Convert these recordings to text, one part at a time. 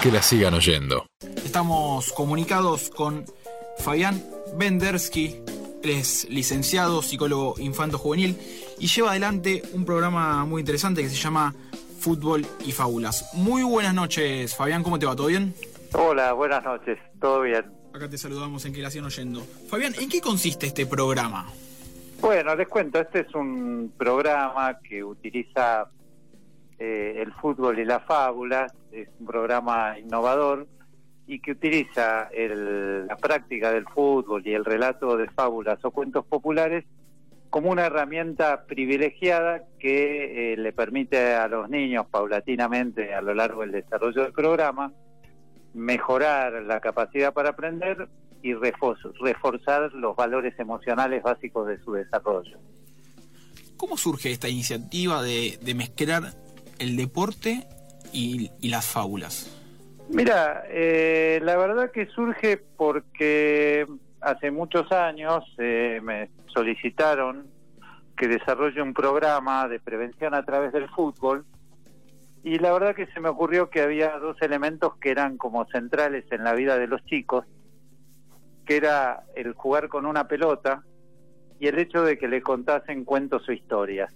que la sigan oyendo. Estamos comunicados con Fabián Bendersky, él es licenciado, psicólogo infanto-juvenil y lleva adelante un programa muy interesante que se llama Fútbol y Fábulas. Muy buenas noches, Fabián, ¿cómo te va? ¿Todo bien? Hola, buenas noches, todo bien. Acá te saludamos en que la siguen oyendo. Fabián, ¿en qué consiste este programa? Bueno, les cuento, este es un programa que utiliza eh, el fútbol y las fábulas, es un programa innovador y que utiliza la práctica del fútbol y el relato de fábulas o cuentos populares como una herramienta privilegiada que eh, le permite a los niños paulatinamente a lo largo del desarrollo del programa mejorar la capacidad para aprender y reforzar los valores emocionales básicos de su desarrollo. ¿Cómo surge esta iniciativa de, mezclar el deporte y las fábulas? Mira, eh, la verdad que surge porque hace muchos años eh, me solicitaron que desarrolle un programa de prevención a través del fútbol y la verdad que se me ocurrió que había dos elementos que eran como centrales en la vida de los chicos, que era el jugar con una pelota y el hecho de que le contasen cuentos o historias.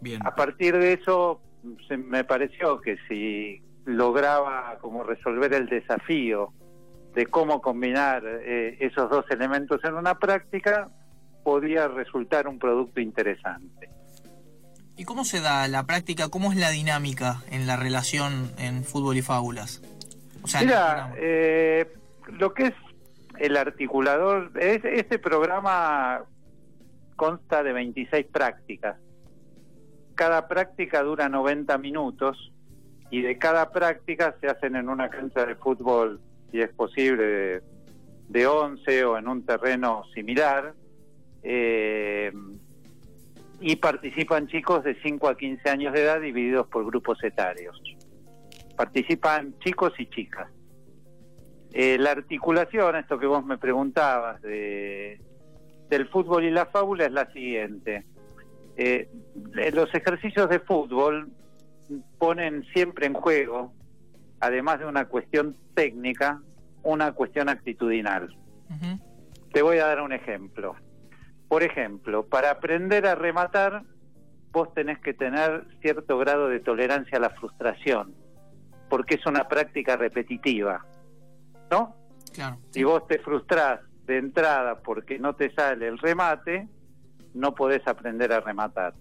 Bien. A partir de eso se me pareció que si lograba como resolver el desafío de cómo combinar eh, esos dos elementos en una práctica, podía resultar un producto interesante. ¿Y cómo se da la práctica? ¿Cómo es la dinámica en la relación en fútbol y fábulas? Mira, eh, lo que es el articulador, es, este programa consta de 26 prácticas. Cada práctica dura 90 minutos y de cada práctica se hacen en una cancha de fútbol, si es posible, de, 11 o en un terreno similar. Eh, y participan chicos de 5 a 15 años de edad divididos por grupos etarios. Participan chicos y chicas. Eh, la articulación, esto que vos me preguntabas, de, del fútbol y la fábula es la siguiente. Eh, los ejercicios de fútbol ponen siempre en juego, además de una cuestión técnica, una cuestión actitudinal. Te voy a dar un ejemplo. Por ejemplo, para aprender a rematar, vos tenés que tener cierto grado de tolerancia a la frustración, porque es una práctica repetitiva, ¿no? Claro. Si vos te frustrás de entrada porque no te sale el remate, no podés aprender a rematar.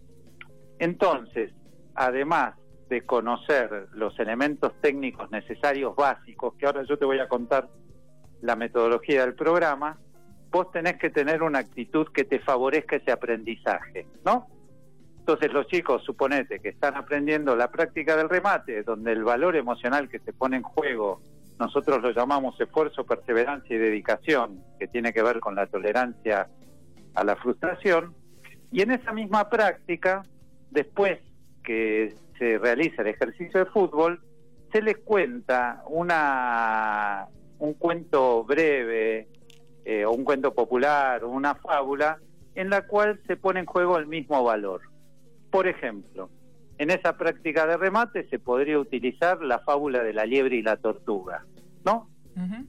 Entonces, además de conocer los elementos técnicos necesarios básicos, que ahora yo te voy a contar la metodología del programa, vos tenés que tener una actitud que te favorezca ese aprendizaje, ¿no? Entonces los chicos, suponete que están aprendiendo la práctica del remate, donde el valor emocional que se pone en juego, nosotros lo llamamos esfuerzo, perseverancia y dedicación, que tiene que ver con la tolerancia a la frustración, y en esa misma práctica, después que se realiza el ejercicio de fútbol, se les cuenta una, un cuento breve eh, o un cuento popular o una fábula en la cual se pone en juego el mismo valor. Por ejemplo, en esa práctica de remate se podría utilizar la fábula de la liebre y la tortuga, ¿no?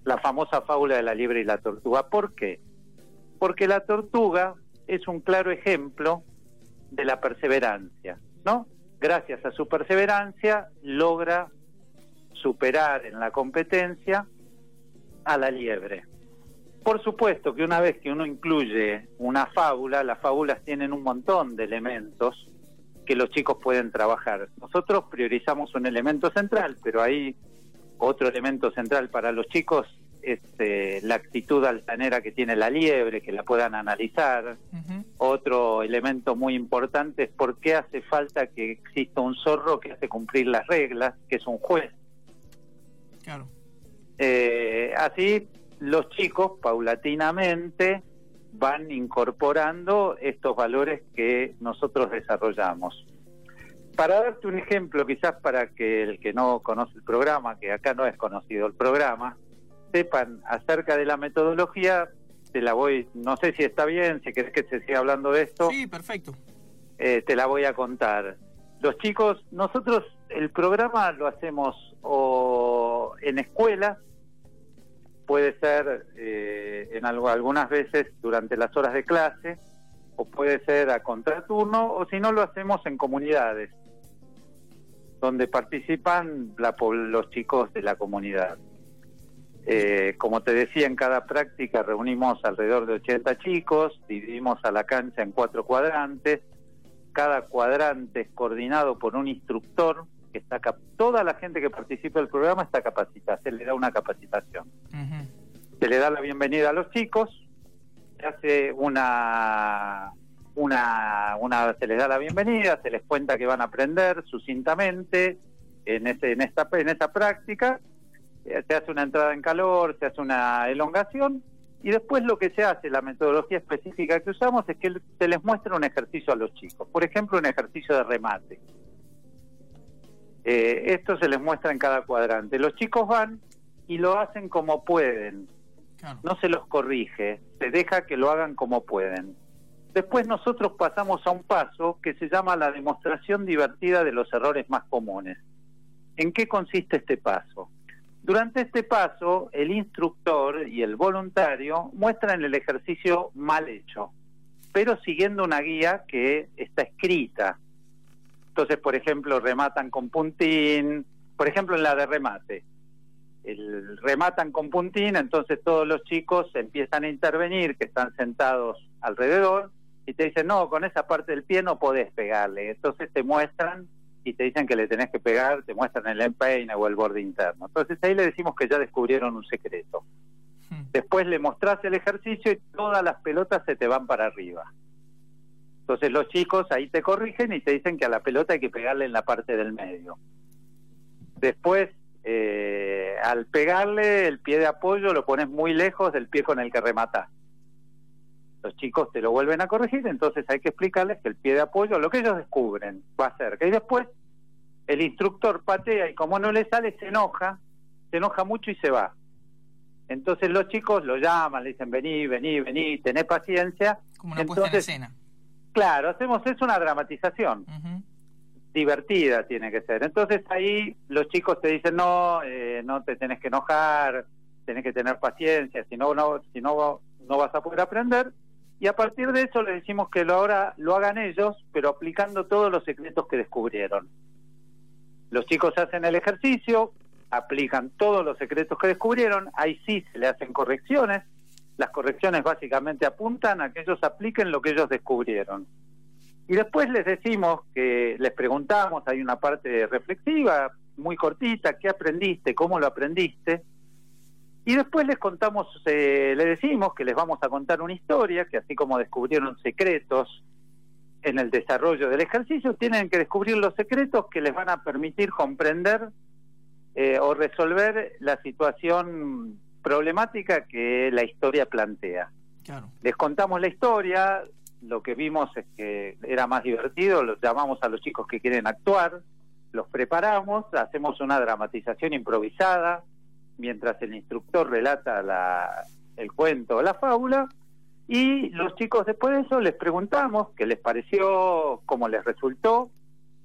La famosa fábula de la liebre y la tortuga. ¿Por qué? Porque la tortuga es un claro ejemplo de la perseverancia, ¿no? gracias a su perseverancia, logra superar en la competencia a la liebre. Por supuesto que una vez que uno incluye una fábula, las fábulas tienen un montón de elementos que los chicos pueden trabajar. Nosotros priorizamos un elemento central, pero hay otro elemento central para los chicos este, la actitud altanera que tiene la liebre, que la puedan analizar. Otro elemento muy importante es por qué hace falta que exista un zorro que hace cumplir las reglas, que es un juez. Claro. Eh, así, los chicos paulatinamente van incorporando estos valores que nosotros desarrollamos. Para darte un ejemplo, quizás para que el que no conoce el programa, que acá no es conocido el programa, sepan acerca de la metodología, te la voy, no sé si está bien, si querés que se siga hablando de esto. Sí, perfecto. Eh, te la voy a contar. Los chicos, nosotros el programa lo hacemos o en escuelas, puede ser eh, en algo, algunas veces durante las horas de clase, o puede ser a contraturno, o si no lo hacemos en comunidades, donde participan los chicos de la comunidad. Eh, como te decía, en cada práctica reunimos alrededor de 80 chicos, dividimos a la cancha en cuatro cuadrantes, cada cuadrante es coordinado por un instructor que está toda la gente que participa del programa está capacitada, se le da una capacitación. Se le da la bienvenida a los chicos, se hace una una, una se les da la bienvenida, se les cuenta que van a aprender sucintamente en ese en esta en esta práctica, se hace una entrada en calor, se hace una elongación y después lo que se hace, la metodología específica que usamos es que se les muestra un ejercicio a los chicos. Por ejemplo, un ejercicio de remate. Eh, esto se les muestra en cada cuadrante. Los chicos van y lo hacen como pueden. No se los corrige, se deja que lo hagan como pueden. Después nosotros pasamos a un paso que se llama la demostración divertida de los errores más comunes. ¿En qué consiste este paso? Durante este paso, el instructor y el voluntario muestran el ejercicio mal hecho, pero siguiendo una guía que está escrita. Entonces, por ejemplo, rematan con puntín, por ejemplo, en la de remate. El, rematan con puntín, entonces todos los chicos empiezan a intervenir, que están sentados alrededor, y te dicen, no, con esa parte del pie no podés pegarle. Entonces te muestran y te dicen que le tenés que pegar, te muestran el empeine o el borde interno. Entonces ahí le decimos que ya descubrieron un secreto. Hmm. Después le mostrás el ejercicio y todas las pelotas se te van para arriba. Entonces los chicos ahí te corrigen y te dicen que a la pelota hay que pegarle en la parte del medio. Después, eh, al pegarle el pie de apoyo lo pones muy lejos del pie con el que rematás. Los chicos te lo vuelven a corregir, entonces hay que explicarles que el pie de apoyo, lo que ellos descubren, va a ser que después el instructor patea y como no le sale, se enoja, se enoja mucho y se va. Entonces los chicos lo llaman, le dicen, vení, vení, vení, tené paciencia. Como una puesta en escena. Claro, hacemos eso una dramatización. Divertida tiene que ser. Entonces ahí los chicos te dicen, no, eh, no te tenés que enojar, tenés que tener paciencia, si no, no, si no, no vas a poder aprender y a partir de eso le decimos que lo ahora lo hagan ellos, pero aplicando todos los secretos que descubrieron. Los chicos hacen el ejercicio, aplican todos los secretos que descubrieron, ahí sí se le hacen correcciones. Las correcciones básicamente apuntan a que ellos apliquen lo que ellos descubrieron. Y después les decimos que les preguntamos, hay una parte reflexiva muy cortita, ¿qué aprendiste? ¿Cómo lo aprendiste? Y después les contamos, eh, les decimos que les vamos a contar una historia, que así como descubrieron secretos en el desarrollo del ejercicio, tienen que descubrir los secretos que les van a permitir comprender eh, o resolver la situación problemática que la historia plantea. Les contamos la historia, lo que vimos es que era más divertido, los llamamos a los chicos que quieren actuar, los preparamos, hacemos una dramatización improvisada, mientras el instructor relata la, el cuento o la fábula, y los chicos después de eso les preguntamos qué les pareció, cómo les resultó,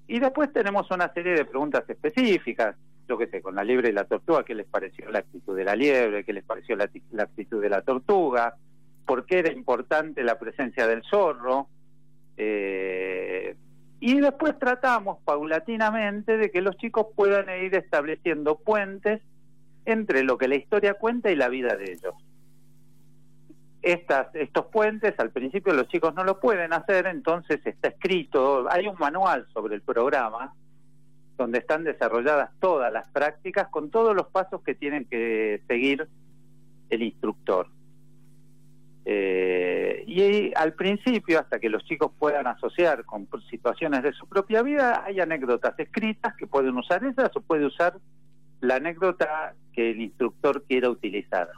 y después tenemos una serie de preguntas específicas, yo qué sé, con la liebre y la tortuga, qué les pareció la actitud de la liebre, qué les pareció la, actitud de la tortuga, por qué era importante la presencia del zorro, eh, y después tratamos paulatinamente de que los chicos puedan ir estableciendo puentes entre lo que la historia cuenta y la vida de ellos. Estas, estos puentes al principio los chicos no lo pueden hacer, entonces está escrito, hay un manual sobre el programa donde están desarrolladas todas las prácticas con todos los pasos que tienen que seguir el instructor. Eh, y al principio, hasta que los chicos puedan asociar con situaciones de su propia vida, hay anécdotas escritas que pueden usar esas o puede usar la anécdota que el instructor quiera utilizar.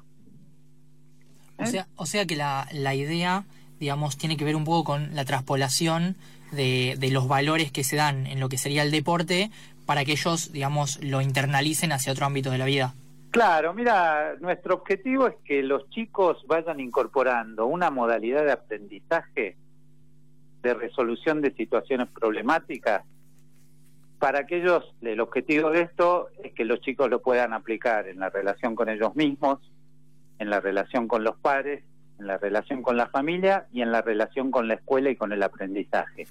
O, sea, o sea que la, la idea, digamos, tiene que ver un poco con la traspolación de, de los valores que se dan en lo que sería el deporte para que ellos, digamos, lo internalicen hacia otro ámbito de la vida. Claro, mira, nuestro objetivo es que los chicos vayan incorporando una modalidad de aprendizaje de resolución de situaciones problemáticas para que ellos, el objetivo de esto es que los chicos lo puedan aplicar en la relación con ellos mismos, en la relación con los padres, en la relación con la familia y en la relación con la escuela y con el aprendizaje.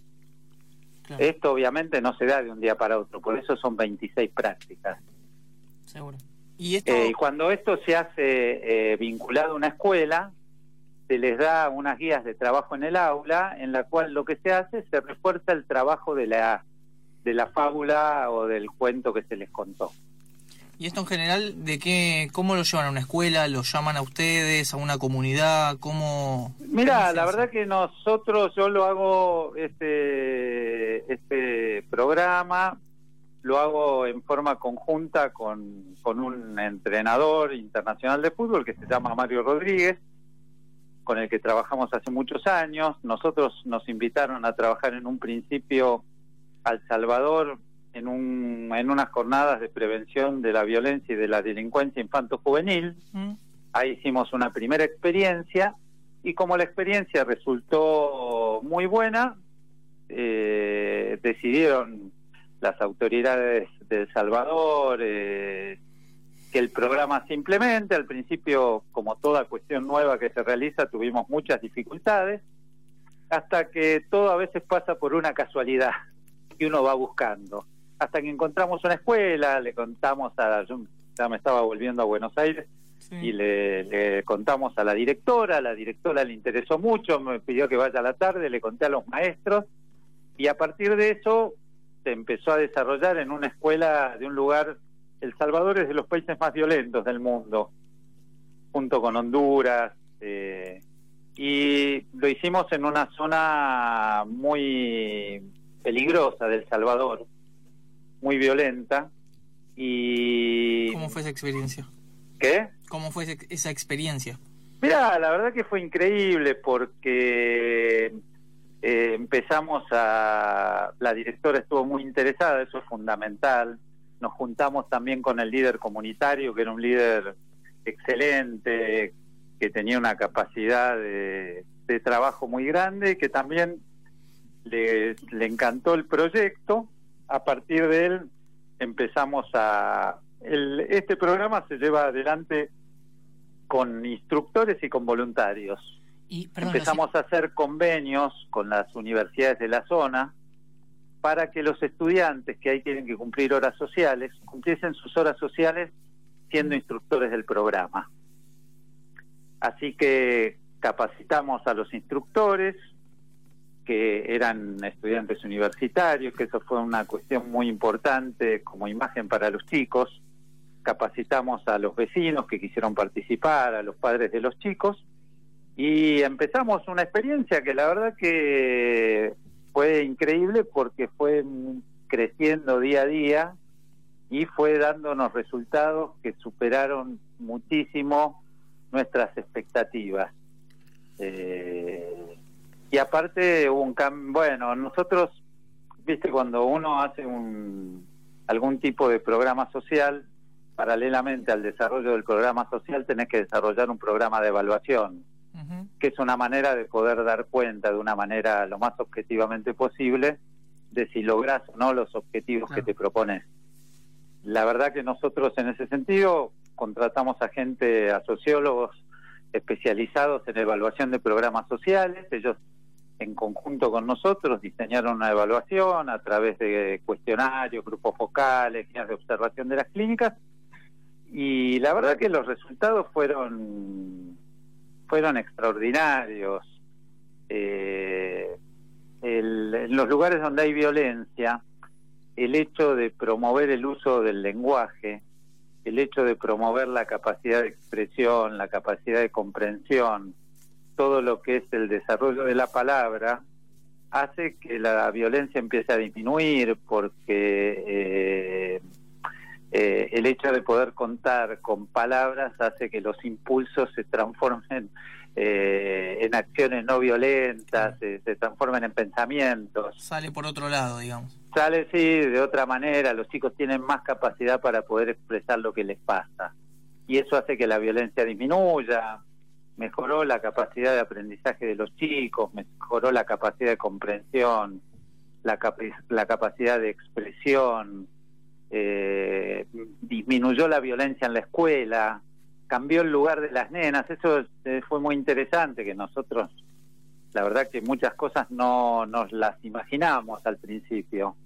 Esto obviamente no se da de un día para otro, por eso son 26 prácticas. Seguro. ¿Y, eh, cuando esto se hace eh, vinculado a una escuela, se les da unas guías de trabajo en el aula, en la cual lo que se hace se refuerza el trabajo de la, de la fábula o del cuento que se les contó. ¿Y esto en general, de qué, cómo lo llevan a una escuela? ¿Lo llaman a ustedes, a una comunidad? ¿Cómo? Mira, la verdad que nosotros, yo lo hago, este, este programa, lo hago en forma conjunta con, con un entrenador internacional de fútbol que se llama Mario Rodríguez, con el que trabajamos hace muchos años. Nosotros nos invitaron a trabajar en un principio al Salvador en, un, en unas jornadas de prevención de la violencia y de la delincuencia infanto-juvenil. Mm. Ahí hicimos una primera experiencia y como la experiencia resultó muy buena, eh, decidieron las autoridades de El Salvador eh, que el programa se implemente. Al principio, como toda cuestión nueva que se realiza, tuvimos muchas dificultades, hasta que todo a veces pasa por una casualidad que uno va buscando. Hasta que encontramos una escuela, le contamos a... Yo ya me estaba volviendo a Buenos Aires y le, le, contamos a la directora, la directora le interesó mucho, me pidió que vaya a la tarde, le conté a los maestros y a partir de eso se empezó a desarrollar en una escuela de un lugar, El Salvador es de los países más violentos del mundo, junto con Honduras, eh, y lo hicimos en una zona muy peligrosa del Salvador, muy violenta, y... ¿Cómo fue esa experiencia? ¿Qué? ¿Cómo fue esa experiencia? Mira, la verdad que fue increíble porque eh, empezamos a, la directora estuvo muy interesada, eso es fundamental. Nos juntamos también con el líder comunitario, que era un líder excelente, que tenía una capacidad de, trabajo muy grande, que también le, le, encantó el proyecto. A partir de él empezamos a... El, este programa se lleva adelante con instructores y con voluntarios. Empezamos a hacer convenios con las universidades de la zona para que los estudiantes que ahí tienen que cumplir horas sociales, cumpliesen sus horas sociales siendo instructores del programa. Así que capacitamos a los instructores, que eran estudiantes universitarios, que eso fue una cuestión muy importante como imagen para los chicos. Capacitamos a los vecinos que quisieron participar, a los padres de los chicos, y empezamos una experiencia que la verdad que fue increíble porque fue creciendo día a día y fue dándonos resultados que superaron muchísimo nuestras expectativas. Eh, y aparte hubo un cambio, bueno, nosotros, viste, cuando uno hace un, algún tipo de programa social, paralelamente al desarrollo del programa social tenés que desarrollar un programa de evaluación que es una manera de poder dar cuenta de una manera lo más objetivamente posible de si logras o no los objetivos que te propones. La verdad que nosotros en ese sentido contratamos a gente, a sociólogos especializados en evaluación de programas sociales. Ellos en conjunto con nosotros diseñaron una evaluación a través de cuestionarios, grupos focales, guías de observación de las clínicas. Y la verdad que los resultados fueron fueron extraordinarios. Eh, en los lugares donde hay violencia, el hecho de promover el uso del lenguaje, el hecho de promover la capacidad de expresión, la capacidad de comprensión, todo lo que es el desarrollo de la palabra, hace que la violencia empiece a disminuir porque eh, eh, el hecho de poder contar con palabras hace que los impulsos se transformen eh, en acciones no violentas, se, transformen en pensamientos. Sale por otro lado, digamos. Sale, sí, de otra manera. Los chicos tienen más capacidad para poder expresar lo que les pasa. Y eso hace que la violencia disminuya, mejoró la capacidad de aprendizaje de los chicos, mejoró la capacidad de comprensión. la, la capacidad de expresión, eh, disminuyó la violencia en la escuela, cambió el lugar de las nenas, eso eh, fue muy interesante, que nosotros, la verdad que muchas cosas no nos las imaginamos al principio,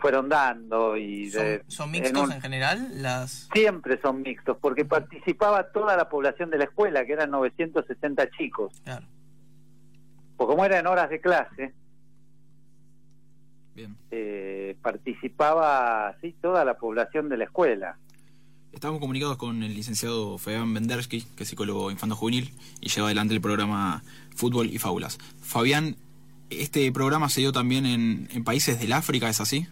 fueron dando y... ¿Son, mixtos en, general? las Siempre son mixtos, porque participaba toda la población de la escuela, que eran 960 chicos. Claro. Pues como eran horas de clase, eh, participaba sí toda la población de la escuela. Estamos comunicados con el licenciado Fabián Bendersky, que es psicólogo infanto juvenil y lleva adelante el programa Fútbol y Fábulas. Fabián, ¿este programa se dio también en, países del África, es así?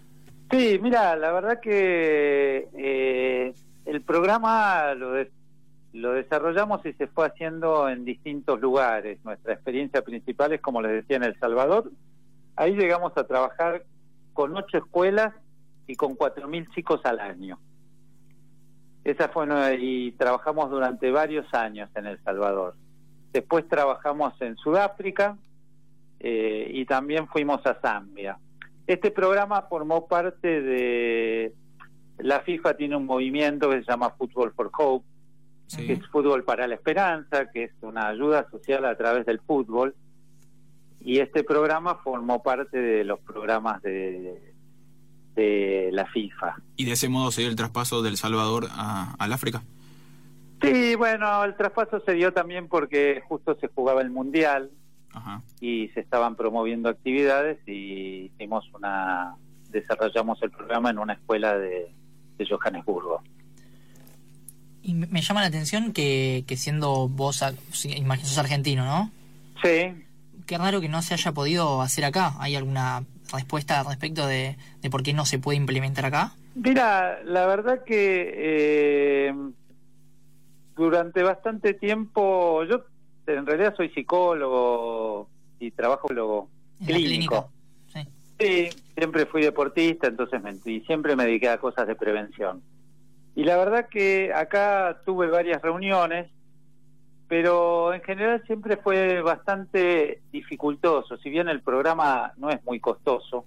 Sí, mira, la verdad que eh, el programa lo, lo desarrollamos y se fue haciendo en distintos lugares. Nuestra experiencia principal es, como les decía, en El Salvador. Ahí llegamos a trabajar con ocho escuelas y con cuatro mil chicos al año. Esa fue y trabajamos durante varios años en El Salvador. Después trabajamos en Sudáfrica eh, y también fuimos a Zambia. Este programa formó parte de la FIFA tiene un movimiento que se llama Football for Hope, que es fútbol para la esperanza, que es una ayuda social a través del fútbol y este programa formó parte de los programas de, de la FIFA. ¿Y de ese modo se dio el traspaso del Salvador a, al África? Sí, bueno, el traspaso se dio también porque justo se jugaba el Mundial y se estaban promoviendo actividades y hicimos una desarrollamos el programa en una escuela de, de Johannesburgo. Y me llama la atención que, que siendo vos, imagino, sos argentino, ¿no? Sí qué raro que no se haya podido hacer acá. ¿Hay alguna respuesta al respecto de, por qué no se puede implementar acá? Mira, la verdad que eh, durante bastante tiempo, yo en realidad soy psicólogo y trabajo luego clínico. Sí. siempre fui deportista, entonces y siempre me dediqué a cosas de prevención. Y la verdad que acá tuve varias reuniones pero en general siempre fue bastante dificultoso, si bien el programa no es muy costoso,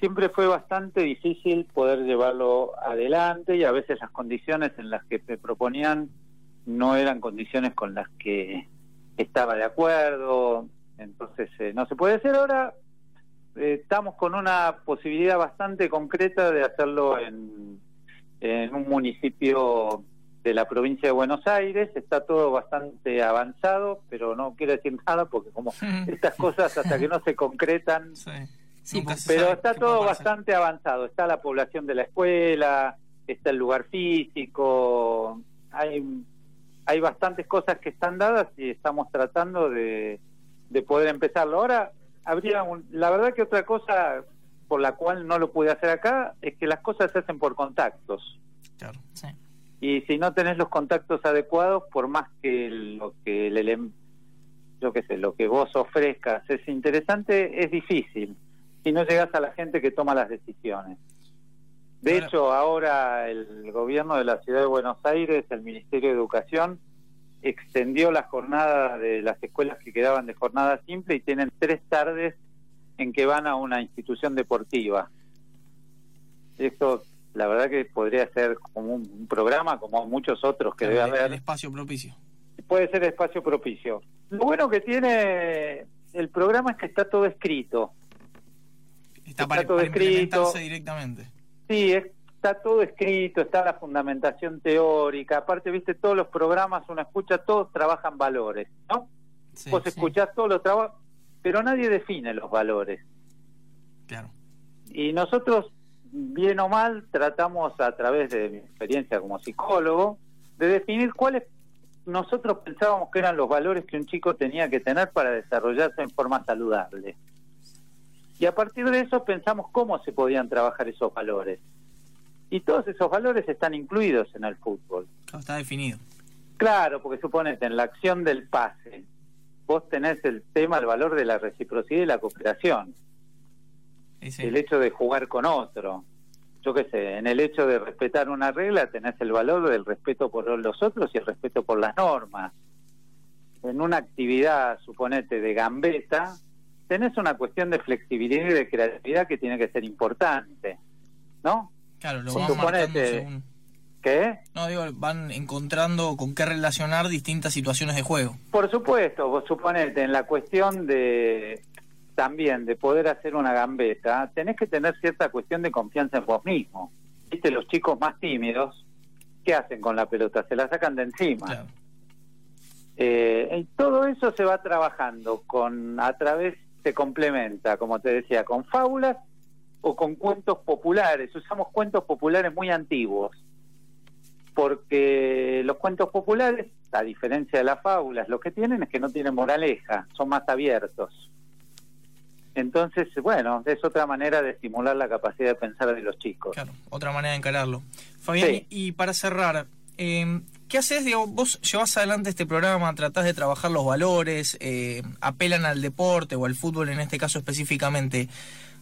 siempre fue bastante difícil poder llevarlo adelante y a veces las condiciones en las que me proponían no eran condiciones con las que estaba de acuerdo, entonces eh, no se puede hacer. Ahora. Eh, estamos con una posibilidad bastante concreta de hacerlo en, en un municipio de la provincia de Buenos Aires, está todo bastante avanzado, pero no quiero decir nada porque como estas cosas hasta que no se concretan, pero está todo bastante avanzado, está la población de la escuela, está el lugar físico, hay, hay bastantes cosas que están dadas y estamos tratando de, de poder empezarlo. Ahora, habría la verdad que otra cosa por la cual no lo pude hacer acá es que las cosas se hacen por contactos. Claro, sí y si no tenés los contactos adecuados, por más que lo que el yo qué sé, lo que vos ofrezcas es interesante, es difícil si no llegas a la gente que toma las decisiones. De hecho, ahora el gobierno de la ciudad de Buenos Aires, el Ministerio de Educación, extendió la jornada de las escuelas que quedaban de jornada simple y tienen tres tardes en que van a una institución deportiva. Eso la verdad que podría ser como un, programa como muchos otros que debe haber. El espacio propicio. Puede ser espacio propicio. Lo bueno que tiene el programa es que está todo escrito. Está, para, todo escrito directamente. Sí, está todo escrito, está la fundamentación teórica. Aparte, viste, todos los programas, uno escucha, todos trabajan valores, ¿no? Vos escuchás todos los trabajos, pero nadie define los valores. Claro. Y nosotros bien o mal, tratamos a través de mi experiencia como psicólogo de definir cuáles nosotros pensábamos que eran los valores que un chico tenía que tener para desarrollarse en forma saludable. Y a partir de eso pensamos cómo se podían trabajar esos valores. Y todos esos valores están incluidos en el fútbol. Está definido. Claro, porque suponete, en la acción del pase, vos tenés el tema, el valor de la reciprocidad y la cooperación el hecho de jugar con otro. Yo qué sé, en el hecho de respetar una regla tenés el valor del respeto por los otros y el respeto por las normas. En una actividad, suponete, de gambeta, tenés una cuestión de flexibilidad y de creatividad que tiene que ser importante, ¿no? Claro, lo van marcando según... ¿Qué? No, digo, van encontrando con qué relacionar distintas situaciones de juego. Por supuesto, vos suponete, en la cuestión de también de poder hacer una gambeta, tenés que tener cierta cuestión de confianza en vos mismo. Viste, los chicos más tímidos, ¿qué hacen con la pelota? Se la sacan de encima. Claro. Eh, todo eso se va trabajando con a través se complementa, como te decía, con fábulas o con cuentos populares. Usamos cuentos populares muy antiguos, porque los cuentos populares, a diferencia de las fábulas, lo que tienen es que no tienen moraleja, son más abiertos. Entonces, bueno, es otra manera de estimular la capacidad de pensar de los chicos. Claro, otra manera de encararlo. Fabián, y para cerrar, eh, ¿qué haces? Digo, vos llevas adelante este programa, tratás de trabajar los valores, eh, apelan al deporte o al fútbol en este caso específicamente.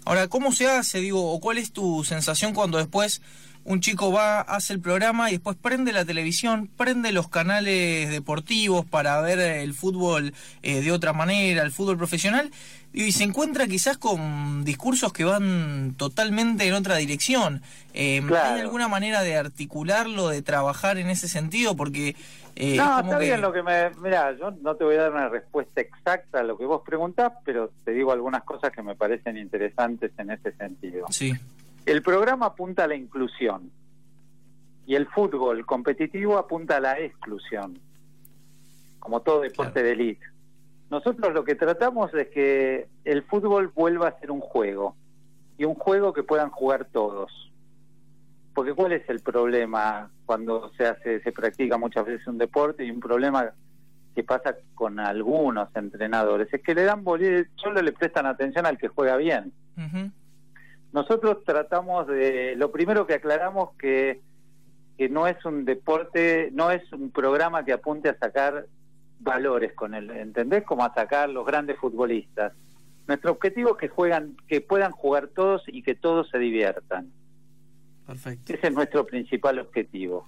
Ahora, ¿cómo se hace? Digo, o cuál es tu sensación cuando después un chico va, hace el programa y después prende la televisión, prende los canales deportivos para ver el fútbol eh, de otra manera, el fútbol profesional, y se encuentra quizás con discursos que van totalmente en otra dirección. Eh, ¿Hay alguna manera de articularlo, de trabajar en ese sentido? Porque... Eh, no, está bien lo que me... Mira, yo no te voy a dar una respuesta exacta a lo que vos preguntás, pero te digo algunas cosas que me parecen interesantes en ese sentido. Sí. El programa apunta a la inclusión y el fútbol competitivo apunta a la exclusión, como todo deporte de élite. Nosotros lo que tratamos es que el fútbol vuelva a ser un juego y un juego que puedan jugar todos. Porque ¿cuál es el problema cuando se hace, se practica muchas veces un deporte y un problema que pasa con algunos entrenadores es que le dan solo le prestan atención al que juega bien. Nosotros tratamos de, lo primero que aclaramos que, que no es un deporte, no es un programa que apunte a sacar valores con él, ¿entendés? Como a sacar los grandes futbolistas. Nuestro objetivo es que juegan, que puedan jugar todos y que todos se diviertan. Perfecto. Ese es nuestro principal objetivo.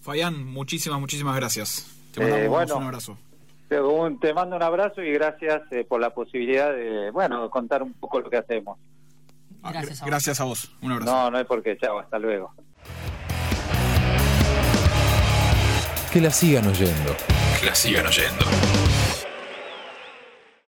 Fayán, muchísimas, muchísimas gracias. Te mandamos eh, un abrazo. Te, mando un abrazo y gracias eh, por la posibilidad de, bueno, contar un poco lo que hacemos. Ah, gracias, a gracias a vos. Un abrazo. No, no hay por qué. Chao, hasta luego. Que la sigan oyendo. Que la sigan oyendo.